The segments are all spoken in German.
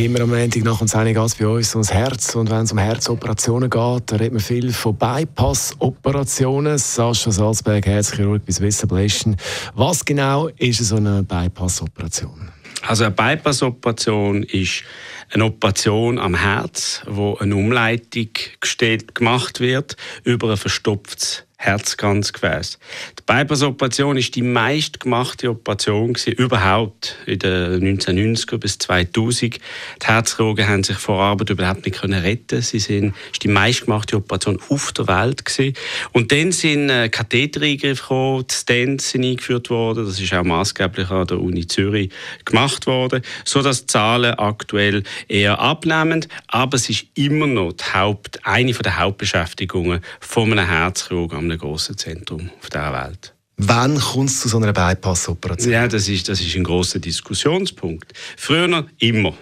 Immer am Montag nach dem 10 geht es bei uns ums Herz. Und wenn es um Herzoperationen geht, dann redet man viel von Bypass-Operationen. Sascha Salzberg, Herzchirurg bis Wissablation. Was genau ist so eine Bypass-Operation? Also eine Bypass-Operation ist eine Operation am Herz, wo eine Umleitung gestellt, gemacht wird über ein verstopftes Herzkranzgefäß. Die Bypass-Operation ist die meistgemachte Operation überhaupt in den 1990er bis 2000. Die Herzchirurgen haben sich vor Arbeit überhaupt nicht können retten. Sie sind ist die meistgemachte Operation auf der Welt gewesen. Und dann sind äh, Kathetereingriffe gekommen, die Stents sind eingeführt worden. Das ist auch maßgeblich an der Uni Zürich gemacht worden, so dass Zahlen aktuell eher abnehmen. Aber es ist immer noch Haupt, eine der Hauptbeschäftigungen von einem Herzchirurgen einem grossen Zentrum auf dieser Welt. Wann kommt es zu so einer Bypass-Operation? Ja, das ist, das ist ein großer Diskussionspunkt. Früher noch immer.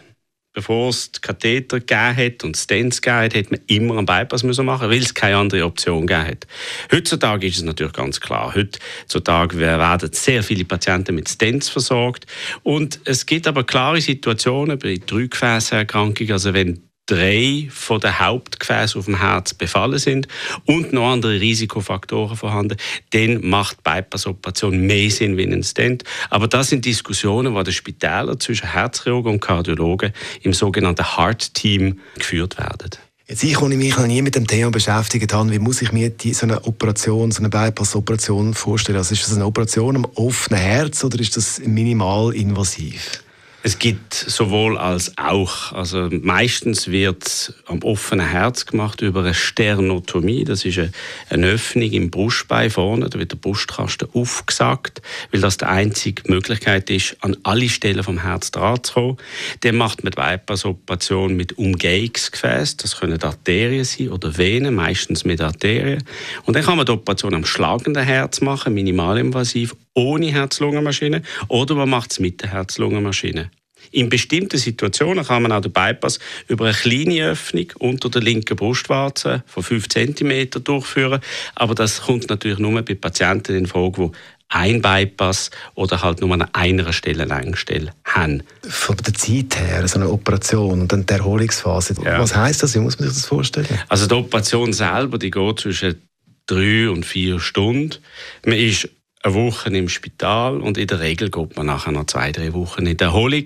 Bevor es die Katheter gegeben hat und Stents gegeben hat, hat man immer einen Bypass müssen machen, weil es keine andere Option gegeben hat. Heutzutage ist es natürlich ganz klar. Heutzutage werden sehr viele Patienten mit Stents versorgt. Und es gibt aber klare Situationen bei Drückgefäßerkrankungen, also wenn drei von den Hauptgefäßen auf dem Herz befallen sind und noch andere Risikofaktoren vorhanden, dann macht Bypass-Operation mehr Sinn wie ein Stent. Aber das sind Diskussionen, die den Spitälern zwischen Herzchirurgen und Kardiologen im sogenannten Heart-Team geführt werden. Jetzt ich, ich mich noch nie mit dem Thema beschäftigt habe, wie muss ich mir die, so eine Operation, so eine Bypass-Operation vorstellen? Also ist das eine Operation am offenen Herz oder ist das minimal invasiv? Es gibt sowohl als auch. Also meistens wird am offenen Herz gemacht über eine Sternotomie. Das ist eine, Öffnung im Brustbein vorne. Da wird der Brustkasten aufgesagt, weil das die einzige Möglichkeit ist, an alle Stellen vom Herz dran zu kommen. Dann macht man die Bypass-Operation mit Umgehungsgefäß. Das können Arterien sein oder Venen, meistens mit Arterien. Und dann kann man die Operation am schlagenden Herz machen, minimalinvasiv, ohne Herz-Lungen-Maschine. Oder man macht es mit der Herz-Lungen-Maschine. In bestimmten Situationen kann man auch den Bypass über eine kleine Öffnung unter der linken Brustwarze von 5 cm durchführen. Aber das kommt natürlich nur bei Patienten in Frage, die ein Bypass oder halt nur an einer Stelle Längsstelle haben. Von der Zeit her, so eine Operation und dann die Erholungsphase, ja. was heißt das? Wie muss man sich das vorstellen? Also die Operation selber, die geht zwischen drei und vier Stunden. Man ist eine Woche im Spital und in der Regel geht man nachher noch zwei, drei Wochen in der Erholung.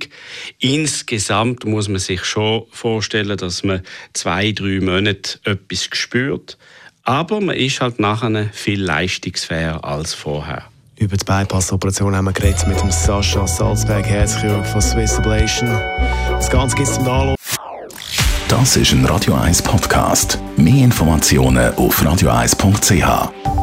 Insgesamt muss man sich schon vorstellen, dass man zwei, drei Monate etwas spürt. Aber man ist halt nachher viel leistungsfähiger als vorher. Über die Bypass-Operation haben wir geredet mit dem Sascha Salzberg, Herzchirurg von Swiss Ablation. Das Ganze gibt es zum Download. Das ist ein Radio 1 Podcast. Mehr Informationen auf radio1.ch.